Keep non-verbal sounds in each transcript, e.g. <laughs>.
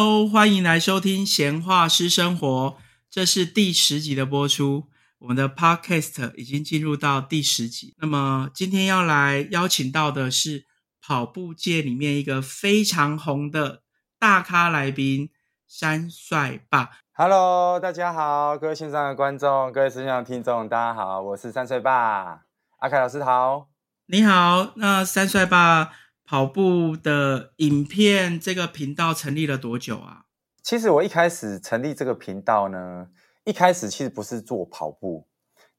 Hello，欢迎来收听闲话师生活，这是第十集的播出。我们的 Podcast 已经进入到第十集。那么今天要来邀请到的是跑步界里面一个非常红的大咖来宾——山帅爸。Hello，大家好，各位线上的观众，各位线上的听众，大家好，我是山帅爸，阿凯老师好。你好，那山帅爸跑步的影片这个频道成立了多久啊？其实我一开始成立这个频道呢，一开始其实不是做跑步，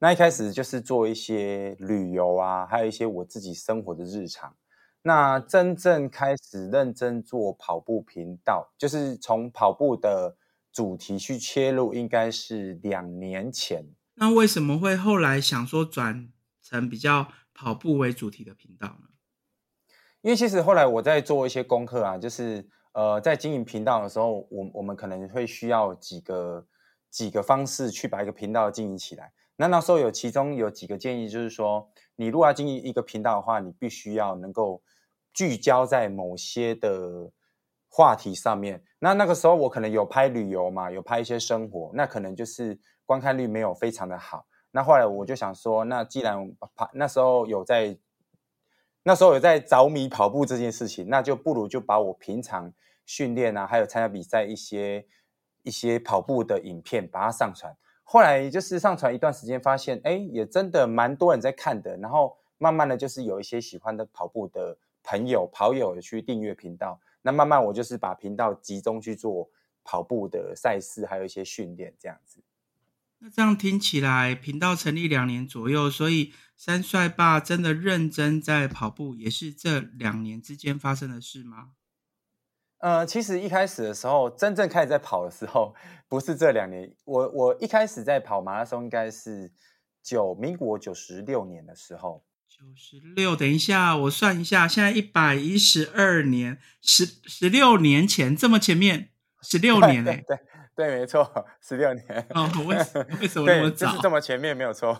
那一开始就是做一些旅游啊，还有一些我自己生活的日常。那真正开始认真做跑步频道，就是从跑步的主题去切入，应该是两年前。那为什么会后来想说转成比较跑步为主题的频道呢？因为其实后来我在做一些功课啊，就是呃，在经营频道的时候，我我们可能会需要几个几个方式去把一个频道经营起来。那那时候有其中有几个建议，就是说，你如果要经营一个频道的话，你必须要能够聚焦在某些的话题上面。那那个时候我可能有拍旅游嘛，有拍一些生活，那可能就是观看率没有非常的好。那后来我就想说，那既然拍那时候有在那时候有在着迷跑步这件事情，那就不如就把我平常训练啊，还有参加比赛一些一些跑步的影片把它上传。后来就是上传一段时间，发现哎，也真的蛮多人在看的。然后慢慢的就是有一些喜欢的跑步的朋友跑友去订阅频道。那慢慢我就是把频道集中去做跑步的赛事，还有一些训练这样子。那这样听起来，频道成立两年左右，所以三帅爸真的认真在跑步，也是这两年之间发生的事吗？呃，其实一开始的时候，真正开始在跑的时候，不是这两年。我我一开始在跑马拉松，应该是九民国九十六年的时候。九十六，等一下，我算一下，现在一百一十二年，十十六年前，这么前面，十六年 <laughs> 嘞。对。对，没错，十六年。哦，为为什么那么早？就是这么前面，没有错。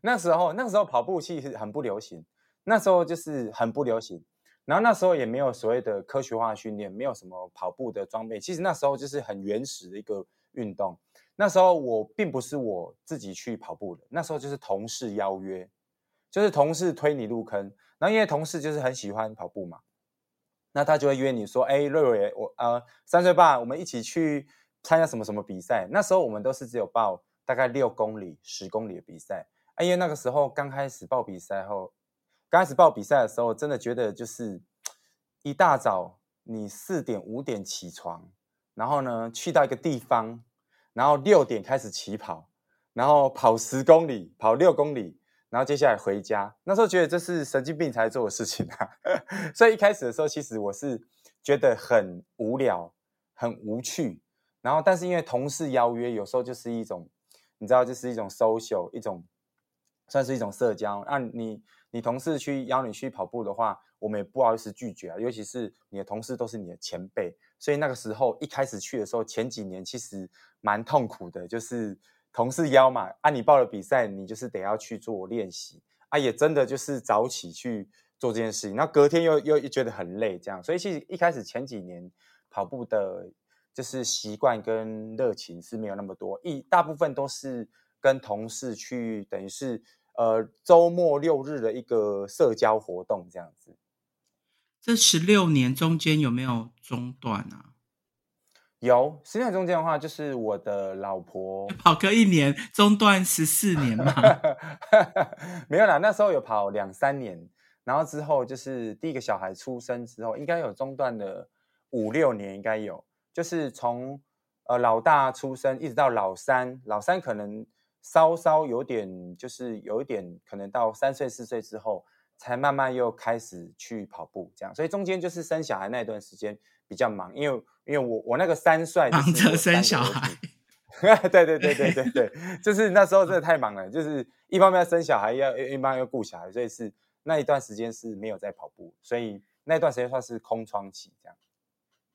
那时候，那时候跑步器是很不流行，那时候就是很不流行。然后那时候也没有所谓的科学化训练，没有什么跑步的装备。其实那时候就是很原始的一个运动。那时候我并不是我自己去跑步的，那时候就是同事邀约，就是同事推你入坑。然后因为同事就是很喜欢跑步嘛，那他就会约你说：“哎，瑞瑞，我呃三岁半，我们一起去。”参加什么什么比赛？那时候我们都是只有报大概六公里、十公里的比赛。哎，因为那个时候刚开始报比赛后，刚开始报比赛的时候，真的觉得就是一大早你四点五点起床，然后呢去到一个地方，然后六点开始起跑，然后跑十公里、跑六公里，然后接下来回家。那时候觉得这是神经病才做的事情啊！<laughs> 所以一开始的时候，其实我是觉得很无聊、很无趣。然后，但是因为同事邀约，有时候就是一种，你知道，就是一种 social，一种算是一种社交。那你你同事去邀你去跑步的话，我们也不好意思拒绝啊。尤其是你的同事都是你的前辈，所以那个时候一开始去的时候，前几年其实蛮痛苦的，就是同事邀嘛，啊，你报了比赛，你就是得要去做练习啊，也真的就是早起去做这件事情，那隔天又又觉得很累，这样，所以其实一开始前几年跑步的。就是习惯跟热情是没有那么多，一大部分都是跟同事去，等于是呃周末六日的一个社交活动这样子。这十六年中间有没有中断啊？有，十年中间的话，就是我的老婆 <laughs> 跑个一年，中断十四年嘛？<laughs> 没有啦，那时候有跑两三年，然后之后就是第一个小孩出生之后，应该有中断了五六年，应该有。就是从呃老大出生一直到老三，老三可能稍稍有点，就是有一点可能到三岁四岁之后，才慢慢又开始去跑步这样。所以中间就是生小孩那段时间比较忙，因为因为我我那个三岁忙着生小孩，<laughs> 对对对对对对，就是那时候真的太忙了，就是一方面要生小孩，要一方面要顾小孩，所以是那一段时间是没有在跑步，所以那段时间算是空窗期这样。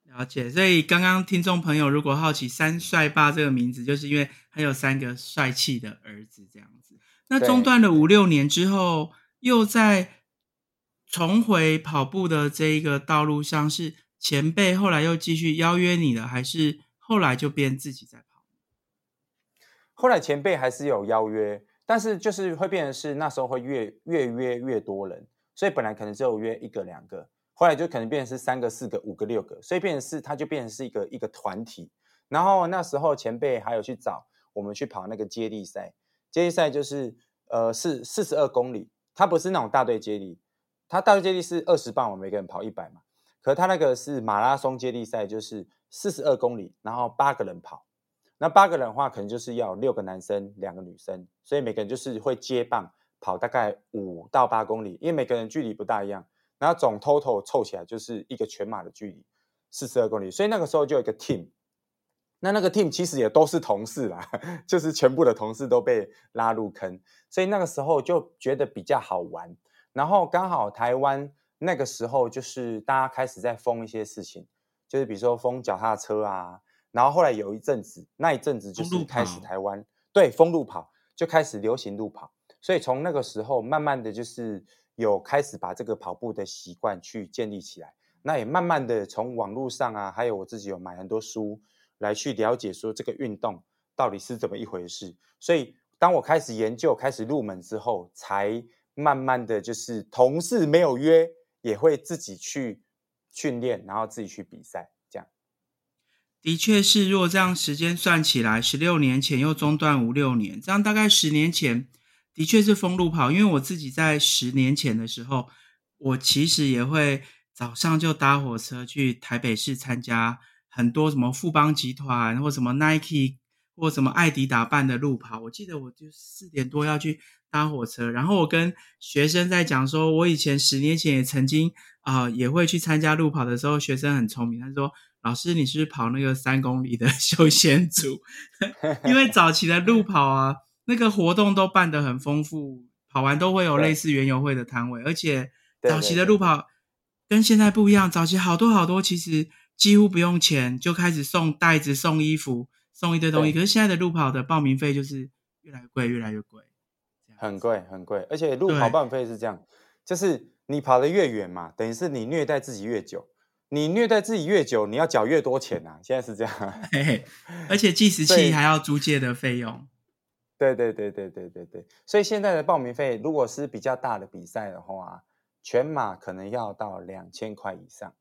了解，所以刚刚听众朋友如果好奇“三帅爸”这个名字，就是因为他有三个帅气的儿子这样子。那中断了五六年之后，又在重回跑步的这一个道路上，是前辈后来又继续邀约你了，还是后来就变自己在跑？后来前辈还是有邀约，但是就是会变成是那时候会越越约越多人，所以本来可能只有约一个两个，后来就可能变成是三个四个五个六个，所以变成是它就变成是一个一个团体。然后那时候前辈还有去找我们去跑那个接力赛，接力赛就是呃是四十二公里，它不是那种大队接力，它大队接力是二十磅，我们每个人跑一百嘛。可它那个是马拉松接力赛，就是四十二公里，然后八个人跑。那八个人的话，可能就是要六个男生，两个女生，所以每个人就是会接棒跑大概五到八公里，因为每个人距离不大一样，然后总 total 凑起来就是一个全马的距离，四十二公里。所以那个时候就有一个 team，那那个 team 其实也都是同事啦，<laughs> 就是全部的同事都被拉入坑，所以那个时候就觉得比较好玩。然后刚好台湾那个时候就是大家开始在封一些事情，就是比如说封脚踏车啊。然后后来有一阵子，那一阵子就是开始台湾对封路跑就开始流行路跑，所以从那个时候慢慢的就是有开始把这个跑步的习惯去建立起来。那也慢慢的从网络上啊，还有我自己有买很多书来去了解说这个运动到底是怎么一回事。所以当我开始研究、开始入门之后，才慢慢的就是同事没有约，也会自己去训练，然后自己去比赛。的确是，如果这样时间算起来，十六年前又中断五六年，这样大概十年前的确是封路跑。因为我自己在十年前的时候，我其实也会早上就搭火车去台北市参加很多什么富邦集团或什么 Nike 或什么艾迪达办的路跑。我记得我就四点多要去搭火车，然后我跟学生在讲说，我以前十年前也曾经啊也会去参加路跑的时候，学生很聪明，他说。老师，你是不是跑那个三公里的 <laughs> 休闲组？<laughs> 因为早期的路跑啊，那个活动都办得很丰富，跑完都会有类似园游会的摊位，而且早期的路跑跟现在不一样，早期好多好多，其实几乎不用钱就开始送袋子、送衣服、送一堆东西。可是现在的路跑的报名费就是越来越贵，越来越贵，很贵很贵。而且路跑报名费是这样，就是你跑得越远嘛，等于是你虐待自己越久。你虐待自己越久，你要缴越多钱呐！现在是这样，<laughs> 而且计时器还要租借的费用。对对对对对对对，所以现在的报名费，如果是比较大的比赛的话，全马可能要到两千块以上，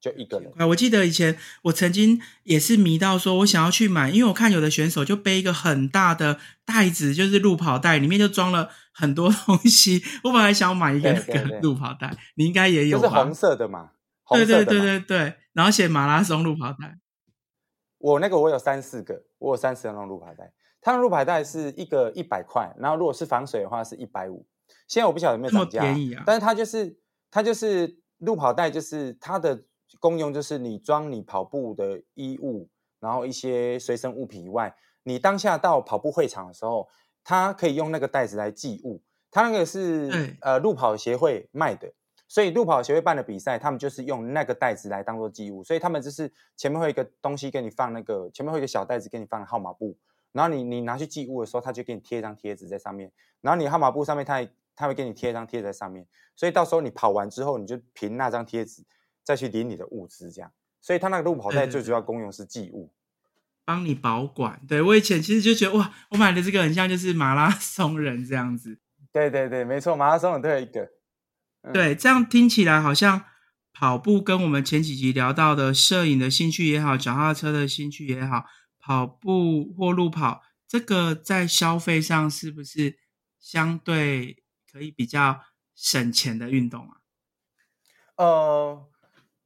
就一个人。我记得以前我曾经也是迷到说，我想要去买，因为我看有的选手就背一个很大的袋子，就是路跑袋，里面就装了很多 <laughs> 东西。我本来想买一个那个路跑袋，你应该也有，就是红色的嘛。对对对对对，然后写马拉松路跑带。我那个我有三四个，我有三十张路跑带。它的路跑带是一个一百块，然后如果是防水的话是一百五。现在我不晓得有没有涨价，便宜啊！但是它就是它就是路跑带，就是它的功用就是你装你跑步的衣物，然后一些随身物品以外，你当下到跑步会场的时候，它可以用那个袋子来寄物。它那个是呃路跑协会卖的。所以路跑协会办的比赛，他们就是用那个袋子来当做寄物，所以他们就是前面会有一个东西给你放那个，前面会有一个小袋子给你放号码布，然后你你拿去寄物的时候，他就给你贴一张贴纸在上面，然后你号码布上面他他会给你贴一张贴在上面，所以到时候你跑完之后，你就凭那张贴纸再去领你的物资，这样。所以他那个路跑袋最主要功用是寄物，帮你保管。对我以前其实就觉得哇，我买的这个很像就是马拉松人这样子。对对对，没错，马拉松人都有一个。对，这样听起来好像跑步跟我们前几集聊到的摄影的兴趣也好，脚踏车的兴趣也好，跑步或路跑，这个在消费上是不是相对可以比较省钱的运动啊？呃，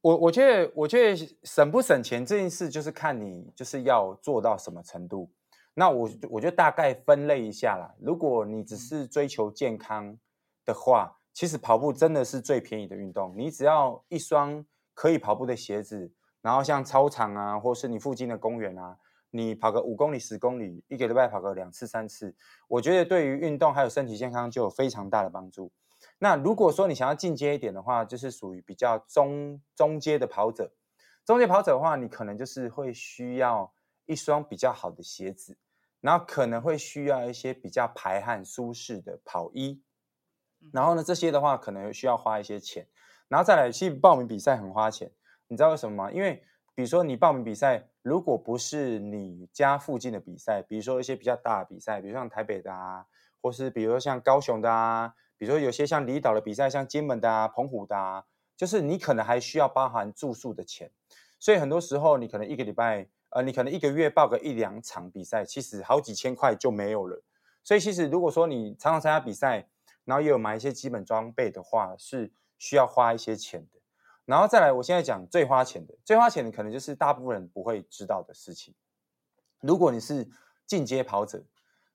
我我觉得，我觉得省不省钱这件事，就是看你就是要做到什么程度。那我我就大概分类一下啦。如果你只是追求健康的话，其实跑步真的是最便宜的运动，你只要一双可以跑步的鞋子，然后像操场啊，或是你附近的公园啊，你跑个五公里、十公里，一个礼拜跑个两次、三次，我觉得对于运动还有身体健康就有非常大的帮助。那如果说你想要进阶一点的话，就是属于比较中中阶的跑者，中阶跑者的话，你可能就是会需要一双比较好的鞋子，然后可能会需要一些比较排汗舒适的跑衣。然后呢，这些的话可能需要花一些钱，然后再来，去报名比赛很花钱。你知道为什么吗？因为比如说你报名比赛，如果不是你家附近的比赛，比如说一些比较大的比赛，比如像台北的啊，或是比如说像高雄的啊，比如说有些像离岛的比赛，像金门的啊、澎湖的啊，就是你可能还需要包含住宿的钱，所以很多时候你可能一个礼拜，呃，你可能一个月报个一两场比赛，其实好几千块就没有了。所以其实如果说你常常参加比赛，然后也有买一些基本装备的话，是需要花一些钱的。然后再来，我现在讲最花钱的，最花钱的可能就是大部分人不会知道的事情。如果你是进阶跑者，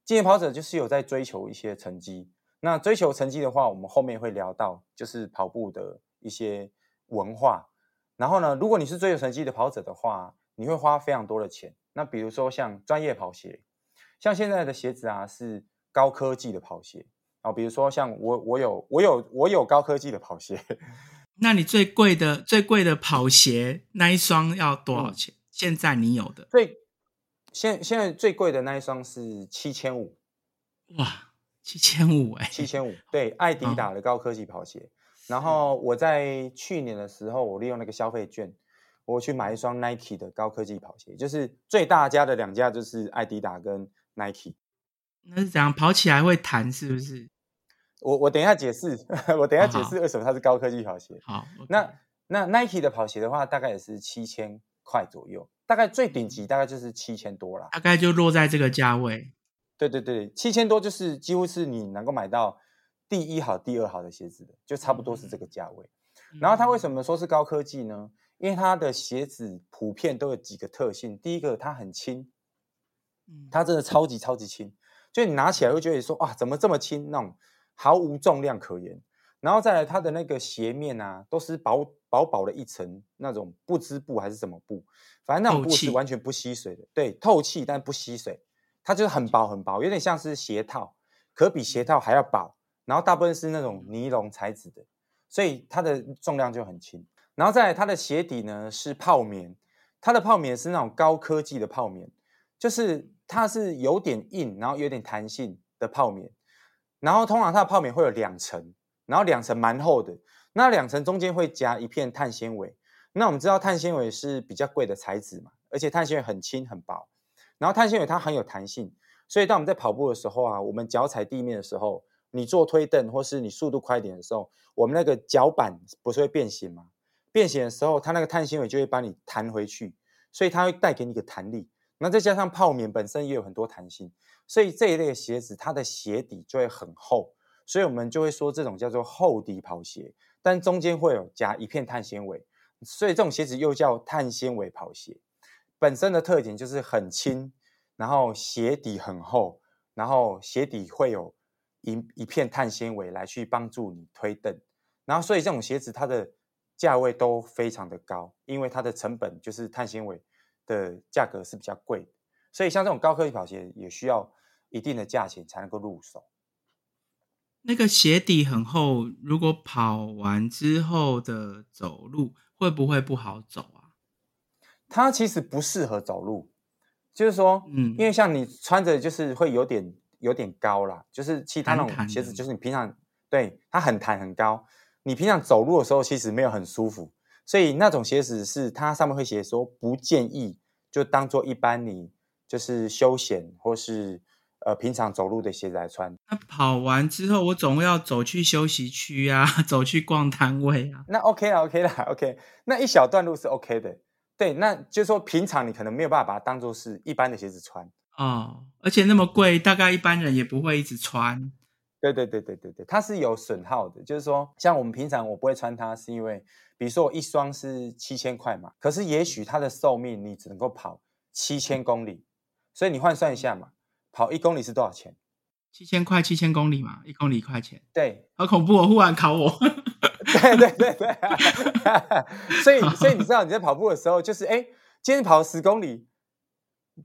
进阶跑者就是有在追求一些成绩。那追求成绩的话，我们后面会聊到，就是跑步的一些文化。然后呢，如果你是追求成绩的跑者的话，你会花非常多的钱。那比如说像专业跑鞋，像现在的鞋子啊，是高科技的跑鞋啊。比如说像我，我有，我有，我有高科技的跑鞋。那你最贵的最贵的跑鞋那一双要多少钱？现在你有的最现现在最贵的那一双是七千五，哇，七千五哎，七千五，对，艾迪达的高科技跑鞋。然后我在去年的时候，我利用那个消费券，我去买一双 Nike 的高科技跑鞋，就是最大家的两家就是艾迪达跟 Nike。那是怎样跑起来会弹？是不是？我我等一下解释，<laughs> 我等一下解释为什么它是高科技跑鞋。好，那那 Nike 的跑鞋的话，大概也是七千块左右，大概最顶级大概就是七千多啦，大概就落在这个价位。对对对，七千多就是几乎是你能够买到第一好、第二好的鞋子的，就差不多是这个价位。然后它为什么说是高科技呢？因为它的鞋子普遍都有几个特性，第一个它很轻，它真的超级超级轻，就你拿起来会觉得说啊，怎么这么轻那种。毫无重量可言，然后再来它的那个鞋面啊，都是薄薄薄的一层那种不织布还是什么布，反正那种布是完全不吸水的，对，透气但不吸水，它就是很薄很薄，有点像是鞋套，可比鞋套还要薄，然后大部分是那种尼龙材质的，所以它的重量就很轻。然后再来它的鞋底呢是泡棉，它的泡棉是那种高科技的泡棉，就是它是有点硬，然后有点弹性的泡棉。然后通常它的泡棉会有两层，然后两层蛮厚的，那两层中间会夹一片碳纤维。那我们知道碳纤维是比较贵的材质嘛，而且碳纤维很轻很薄，然后碳纤维它很有弹性，所以当我们在跑步的时候啊，我们脚踩地面的时候，你做推蹬或是你速度快一点的时候，我们那个脚板不是会变形吗？变形的时候，它那个碳纤维就会帮你弹回去，所以它会带给你一个弹力。那再加上泡棉本身也有很多弹性。所以这一类鞋子，它的鞋底就会很厚，所以我们就会说这种叫做厚底跑鞋，但中间会有夹一片碳纤维，所以这种鞋子又叫碳纤维跑鞋。本身的特点就是很轻，然后鞋底很厚，然后鞋底会有一一片碳纤维来去帮助你推蹬，然后所以这种鞋子它的价位都非常的高，因为它的成本就是碳纤维的价格是比较贵。所以像这种高科技跑鞋也需要一定的价钱才能够入手。那个鞋底很厚，如果跑完之后的走路会不会不好走啊？它其实不适合走路，就是说，嗯，因为像你穿着就是会有点有点高啦，就是其他那种鞋子，就是你平常对它很弹很高，你平常走路的时候其实没有很舒服，所以那种鞋子是它上面会写说不建议就当做一般你。就是休闲或是呃平常走路的鞋子来穿。那跑完之后，我总要走去休息区啊，<laughs> 走去逛摊位啊。那 OK 啦，OK 啦，<laughs> OK。那一小段路是 OK 的。对，那就是说平常你可能没有办法把它当做是一般的鞋子穿哦。而且那么贵，大概一般人也不会一直穿。对对对对对对，它是有损耗的。就是说，像我们平常我不会穿它，是因为比如说我一双是七千块嘛，可是也许它的寿命你只能够跑七千公里。所以你换算一下嘛，跑一公里是多少钱？七千块，七千公里嘛，一公里一块钱。对，好恐怖！哦！忽然考我。<laughs> 对对对对。<laughs> 所以所以你知道你在跑步的时候，就是哎，今天跑十公里，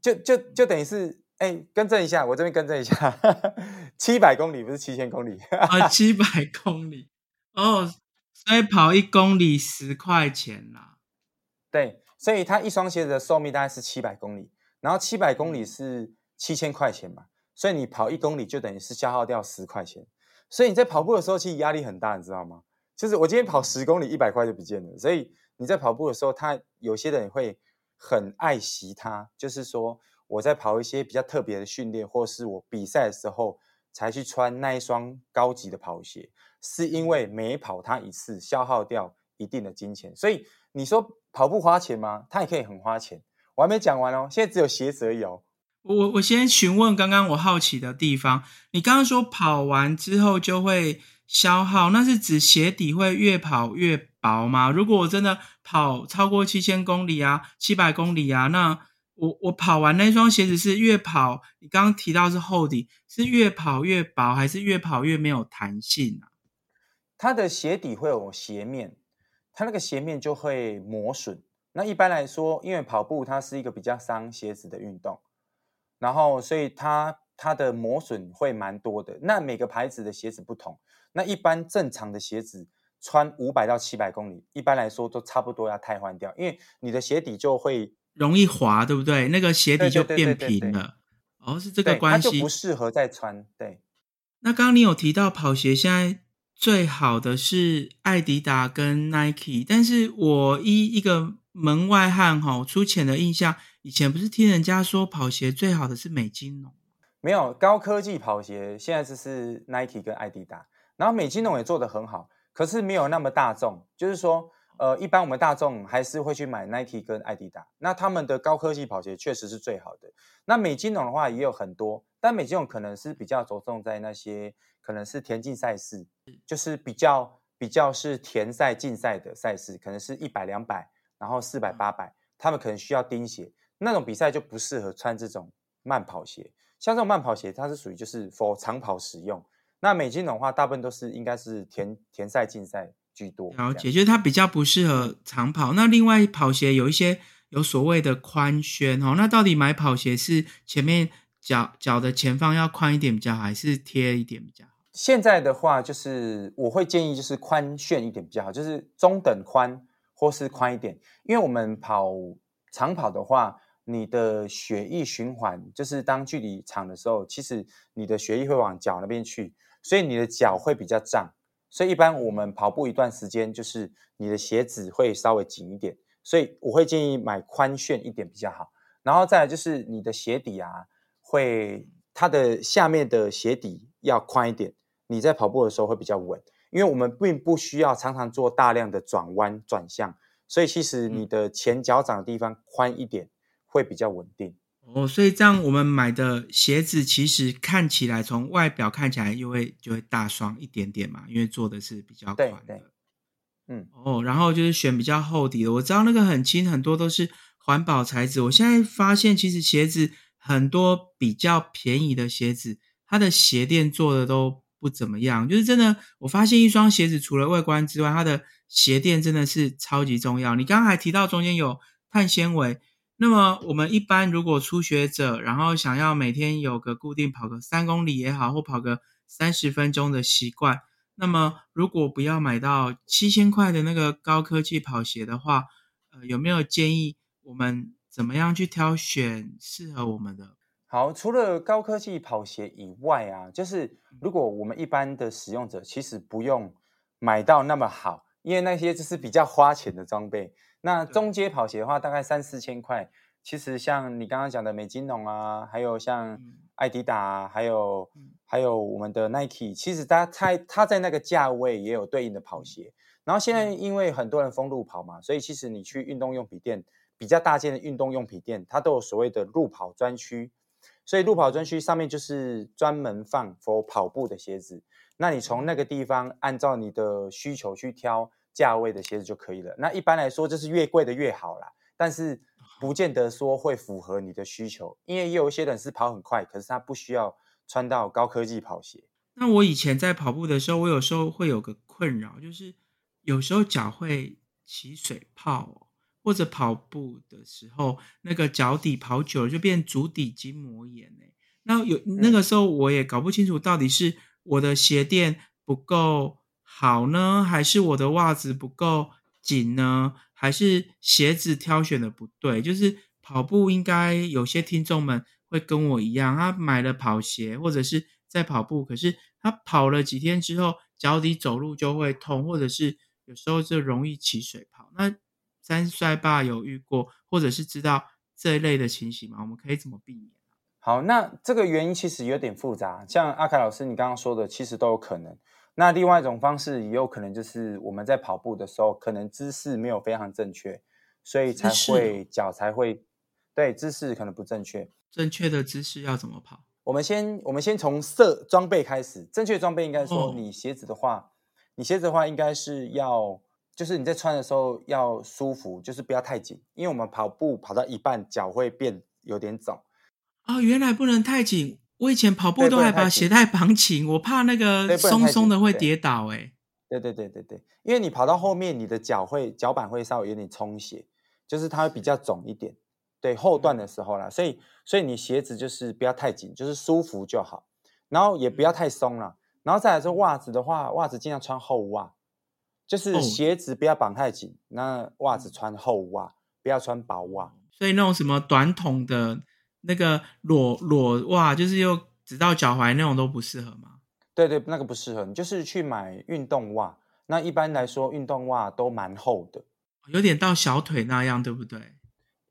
就就就等于是哎，更正一下，我这边更正一下，七百公里不是七千公里啊，七百公里哦，所以跑一公里十块钱啦。对，所以它一双鞋子的寿命大概是七百公里。然后七百公里是七千块钱嘛，所以你跑一公里就等于是消耗掉十块钱，所以你在跑步的时候其实压力很大，你知道吗？就是我今天跑十公里一百块就不见了，所以你在跑步的时候，他有些人会很爱惜它，就是说我在跑一些比较特别的训练，或是我比赛的时候才去穿那一双高级的跑鞋，是因为每跑它一次消耗掉一定的金钱。所以你说跑步花钱吗？它也可以很花钱。我还没讲完哦，现在只有鞋子而已哦。我我先询问刚刚我好奇的地方，你刚刚说跑完之后就会消耗，那是指鞋底会越跑越薄吗？如果我真的跑超过七千公里啊，七百公里啊，那我我跑完那双鞋子是越跑，你刚刚提到是厚底，是越跑越薄，还是越跑越没有弹性啊？它的鞋底会有鞋面，它那个鞋面就会磨损。那一般来说，因为跑步它是一个比较伤鞋子的运动，然后所以它它的磨损会蛮多的。那每个牌子的鞋子不同，那一般正常的鞋子穿五百到七百公里，一般来说都差不多要汰换掉，因为你的鞋底就会容易滑，对不对？那个鞋底就变平了。哦，是这个关系，就不适合再穿。对。那刚刚你有提到跑鞋现在最好的是艾迪达跟 Nike，但是我一一个。门外汉哈，粗浅的印象，以前不是听人家说跑鞋最好的是美津浓？没有高科技跑鞋，现在就是 Nike 跟艾迪达，然后美津浓也做得很好，可是没有那么大众。就是说，呃，一般我们大众还是会去买 Nike 跟艾迪达，那他们的高科技跑鞋确实是最好的。那美津浓的话也有很多，但美津浓可能是比较着重在那些可能是田径赛事，就是比较比较是田赛竞赛的赛事，可能是一百两百。然后四百八百，他们可能需要钉鞋，那种比赛就不适合穿这种慢跑鞋。像这种慢跑鞋，它是属于就是 for 长跑使用。那美金的话，大部分都是应该是田田赛竞赛居多。了解，就是它比较不适合长跑。那另外跑鞋有一些有所谓的宽楦哦，那到底买跑鞋是前面脚脚的前方要宽一点比较好，还是贴一点比较好？现在的话，就是我会建议就是宽楦一点比较好，就是中等宽。或是宽一点，因为我们跑长跑的话，你的血液循环就是当距离长的时候，其实你的血液会往脚那边去，所以你的脚会比较胀。所以一般我们跑步一段时间，就是你的鞋子会稍微紧一点。所以我会建议买宽楦一点比较好。然后再来就是你的鞋底啊，会它的下面的鞋底要宽一点，你在跑步的时候会比较稳。因为我们并不需要常常做大量的转弯转向，所以其实你的前脚掌的地方宽一点会比较稳定。哦，所以这样我们买的鞋子其实看起来从外表看起来又会就会大双一点点嘛，因为做的是比较宽的。嗯，哦，然后就是选比较厚底的。我知道那个很轻，很多都是环保材质。我现在发现其实鞋子很多比较便宜的鞋子，它的鞋垫做的都。不怎么样，就是真的。我发现一双鞋子除了外观之外，它的鞋垫真的是超级重要。你刚刚还提到中间有碳纤维，那么我们一般如果初学者，然后想要每天有个固定跑个三公里也好，或跑个三十分钟的习惯，那么如果不要买到七千块的那个高科技跑鞋的话，呃，有没有建议我们怎么样去挑选适合我们的？好，除了高科技跑鞋以外啊，就是如果我们一般的使用者，其实不用买到那么好，因为那些就是比较花钱的装备。那中阶跑鞋的话，大概三四千块。其实像你刚刚讲的美津浓啊，还有像艾迪达，还有还有我们的 Nike，其实它它它在那个价位也有对应的跑鞋。然后现在因为很多人封路跑嘛，所以其实你去运动用品店，比较大件的运动用品店，它都有所谓的路跑专区。所以路跑专区上面就是专门放 for 跑步的鞋子，那你从那个地方按照你的需求去挑价位的鞋子就可以了。那一般来说，就是越贵的越好啦，但是不见得说会符合你的需求，因为也有一些人是跑很快，可是他不需要穿到高科技跑鞋。那我以前在跑步的时候，我有时候会有个困扰，就是有时候脚会起水泡。或者跑步的时候，那个脚底跑久了就变足底筋膜炎哎。那有那个时候我也搞不清楚到底是我的鞋垫不够好呢，还是我的袜子不够紧呢，还是鞋子挑选的不对？就是跑步应该有些听众们会跟我一样，他买了跑鞋或者是在跑步，可是他跑了几天之后，脚底走路就会痛，或者是有时候就容易起水泡。那詹帅爸有遇过，或者是知道这一类的情形吗？我们可以怎么避免？好，那这个原因其实有点复杂，像阿凯老师你刚刚说的，其实都有可能。那另外一种方式也有可能就是我们在跑步的时候，可能姿势没有非常正确，所以才会脚才会对姿势可能不正确。正确的姿势要怎么跑？我们先我们先从设装备开始。正确装备应该说，你鞋子的话，你鞋子的话应该是要，就是你在穿的时候要舒服，就是不要太紧，因为我们跑步跑到一半脚会变有点肿。哦，原来不能太紧。我以前跑步都还把鞋带绑紧，我怕那个松松的会跌倒。哎，对对对对对，因为你跑到后面，你的脚会脚板会稍微有点充血，就是它会比较肿一点。对后段的时候啦，所以所以你鞋子就是不要太紧，就是舒服就好，然后也不要太松了。然后再来说袜子的话，袜子尽量穿厚袜，就是鞋子不要绑太紧，那袜子穿厚袜，不要穿薄袜。所以那种什么短筒的。那个裸裸袜，就是又直到脚踝那种都不适合吗？对对，那个不适合。你就是去买运动袜。那一般来说，运动袜都蛮厚的，有点到小腿那样，对不对？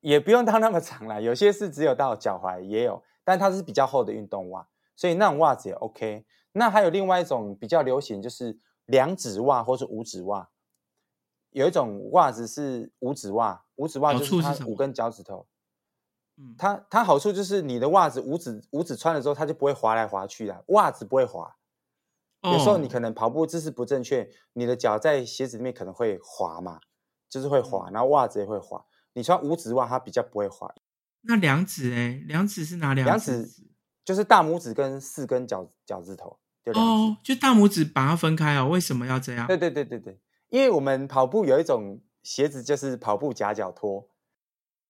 也不用到那么长了，有些是只有到脚踝，也有，但它是比较厚的运动袜，所以那种袜子也 OK。那还有另外一种比较流行，就是两指袜或是五指袜。有一种袜子是五指袜，五指袜就是它五根脚趾头。它它好处就是你的袜子五指五指穿了之后，它就不会滑来滑去的，袜子不会滑。有时候你可能跑步姿势不正确，你的脚在鞋子里面可能会滑嘛，就是会滑，然后袜子也会滑。你穿五指袜，它比较不会滑。那两指哎，两指是哪两？两指就是大拇指跟四根脚脚趾头。哦，就大拇指把它分开哦？为什么要这样？对对对对对，因为我们跑步有一种鞋子，就是跑步夹脚拖。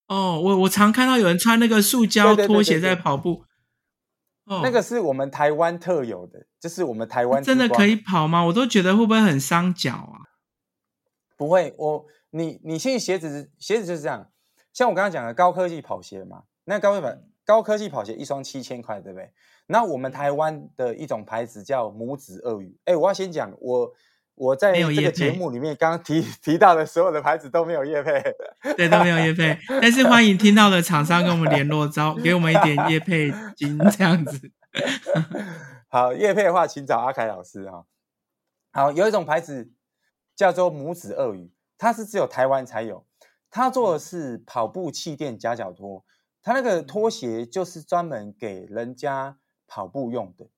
哦，我我常看到有人穿那个塑胶拖鞋在跑步。哦，那个是我们台湾特有的，就是我们台湾真的可以跑吗？我都觉得会不会很伤脚啊？不会，我你你现在鞋子鞋子就是这样，像我刚刚讲的高科技跑鞋嘛，那高科高科技跑鞋一双七千块，对不对？那我们台湾的一种牌子叫拇指鳄鱼。哎，我要先讲我。我在这个节目里面刚刚提 <laughs> 提到的所有的牌子都没有叶配，对，都没有叶配。但是欢迎听到的厂商跟我们联络，招给我们一点叶配金这样子。<laughs> 好，叶配的话，请找阿凯老师啊。好，有一种牌子叫做拇指鳄鱼，它是只有台湾才有。它做的是跑步气垫夹脚拖，它那个拖鞋就是专门给人家跑步用的，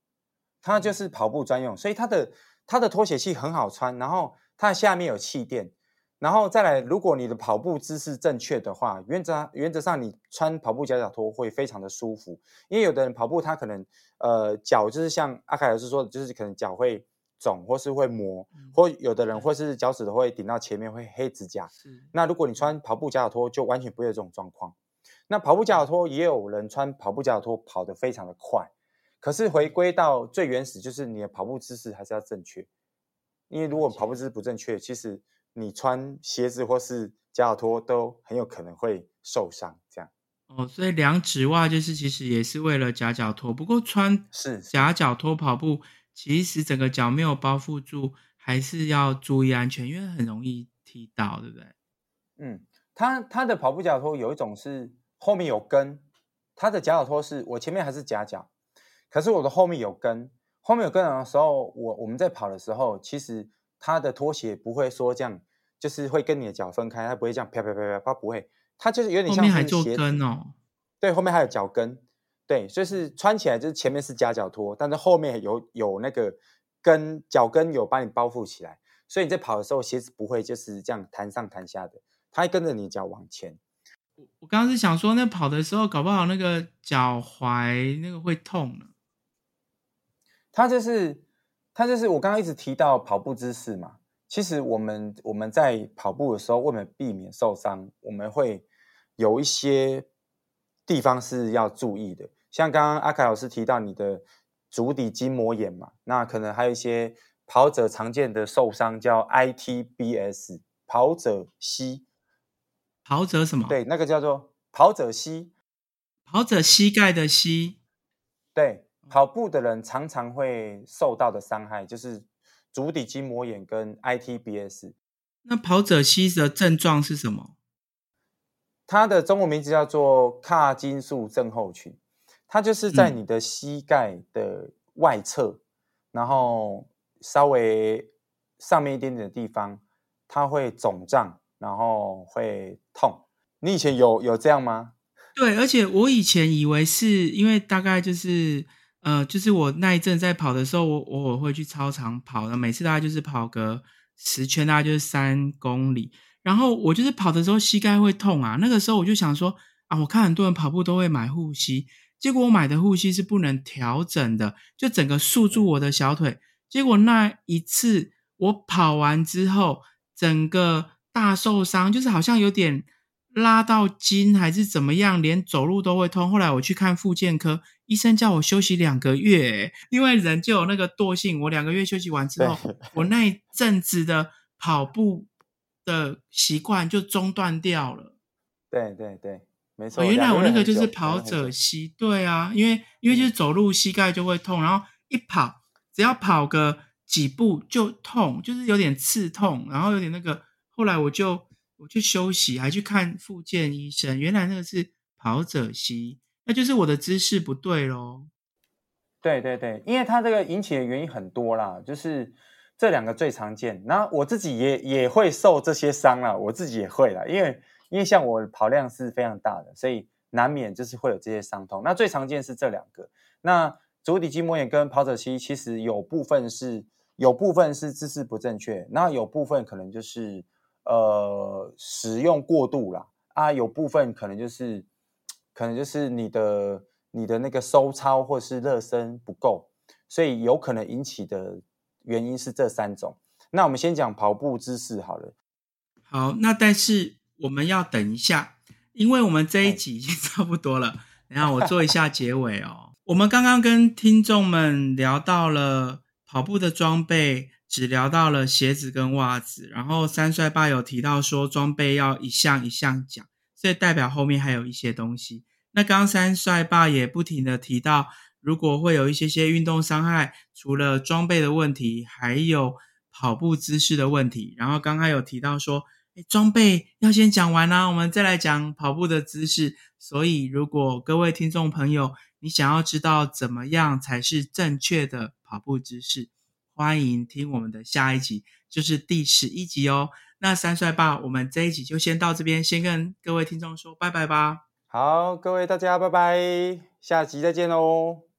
它就是跑步专用，所以它的。它的拖鞋器很好穿，然后它下面有气垫，然后再来，如果你的跑步姿势正确的话，原则原则上你穿跑步夹脚拖会非常的舒服。因为有的人跑步他可能呃脚就是像阿凯老师说的，就是可能脚会肿或是会磨，或有的人或是脚趾头会顶到前面会黑指甲。那如果你穿跑步夹脚拖，就完全不会有这种状况。那跑步夹脚拖也有人穿跑步夹脚拖跑得非常的快。可是回归到最原始，就是你的跑步姿势还是要正确，因为如果跑步姿势不正确，其实你穿鞋子或是夹脚拖都很有可能会受伤。这样哦，所以量指袜就是其实也是为了夹脚拖，不过穿是夹脚拖跑步，其实整个脚没有包覆住，还是要注意安全，因为很容易踢到，对不对？嗯，它它的跑步夹脚拖有一种是后面有跟，它的夹脚拖是我前面还是夹脚。可是我的后面有跟，后面有跟的时候，我我们在跑的时候，其实它的拖鞋不会说这样，就是会跟你的脚分开，它不会这样啪啪啪啪，它不会，它就是有点像是鞋跟哦，对，后面还有脚跟，对，所以是穿起来就是前面是夹脚拖，但是后面有有那个跟脚跟有把你包覆起来，所以你在跑的时候鞋子不会就是这样弹上弹下的，它会跟着你脚往前。我我刚刚是想说，那跑的时候搞不好那个脚踝那个会痛呢。它就是，它就是我刚刚一直提到跑步姿势嘛。其实我们我们在跑步的时候，为了避免受伤，我们会有一些地方是要注意的。像刚刚阿凯老师提到你的足底筋膜炎嘛，那可能还有一些跑者常见的受伤叫 ITBS 跑者膝。跑者什么？对，那个叫做跑者膝。跑者膝盖的膝。对。跑步的人常常会受到的伤害就是足底筋膜炎跟 ITBS。那跑者膝的症状是什么？它的中文名字叫做髂筋束症候群，它就是在你的膝盖的外侧，然后稍微上面一点点的地方，它会肿胀，然后会痛。你以前有有这样吗？对，而且我以前以为是因为大概就是呃，就是我那一阵在跑的时候，我我会去操场跑的，每次大概就是跑个十圈，大概就是三公里。然后我就是跑的时候膝盖会痛啊，那个时候我就想说啊，我看很多人跑步都会买护膝，结果我买的护膝是不能调整的，就整个束住我的小腿。结果那一次我跑完之后，整个大受伤，就是好像有点。拉到筋还是怎么样，连走路都会痛。后来我去看复健科，医生叫我休息两个月，<laughs> 因为人就有那个惰性。我两个月休息完之后，我那一阵子的跑步的习惯就中断掉了。对对对，没错。原来我那个就是跑者膝，对啊，因为因为就是走路膝盖就会痛，然后一跑只要跑个几步就痛，就是有点刺痛，然后有点那个。后来我就。我去休息，还去看复健医生。原来那个是跑者膝，那就是我的姿势不对喽。对对对，因为它这个引起的原因很多啦，就是这两个最常见。那我自己也也会受这些伤啦，我自己也会啦，因为因为像我跑量是非常大的，所以难免就是会有这些伤痛。那最常见是这两个。那足底筋膜炎跟跑者膝其实有部分是有部分是姿势不正确，那有部分可能就是。呃，使用过度啦啊，有部分可能就是，可能就是你的你的那个收操或是热身不够，所以有可能引起的原因是这三种。那我们先讲跑步姿势好了。好，那但是我们要等一下，因为我们这一集已经 <laughs> 差不多了。然后我做一下结尾哦。我们刚刚跟听众们聊到了跑步的装备。只聊到了鞋子跟袜子，然后三帅爸有提到说装备要一项一项讲，所以代表后面还有一些东西。那刚三帅爸也不停的提到，如果会有一些些运动伤害，除了装备的问题，还有跑步姿势的问题。然后刚刚有提到说，哎，装备要先讲完啦，我们再来讲跑步的姿势。所以如果各位听众朋友，你想要知道怎么样才是正确的跑步姿势？欢迎听我们的下一集，就是第十一集哦。那三帅爸，我们这一集就先到这边，先跟各位听众说拜拜吧。好，各位大家拜拜，下集再见喽。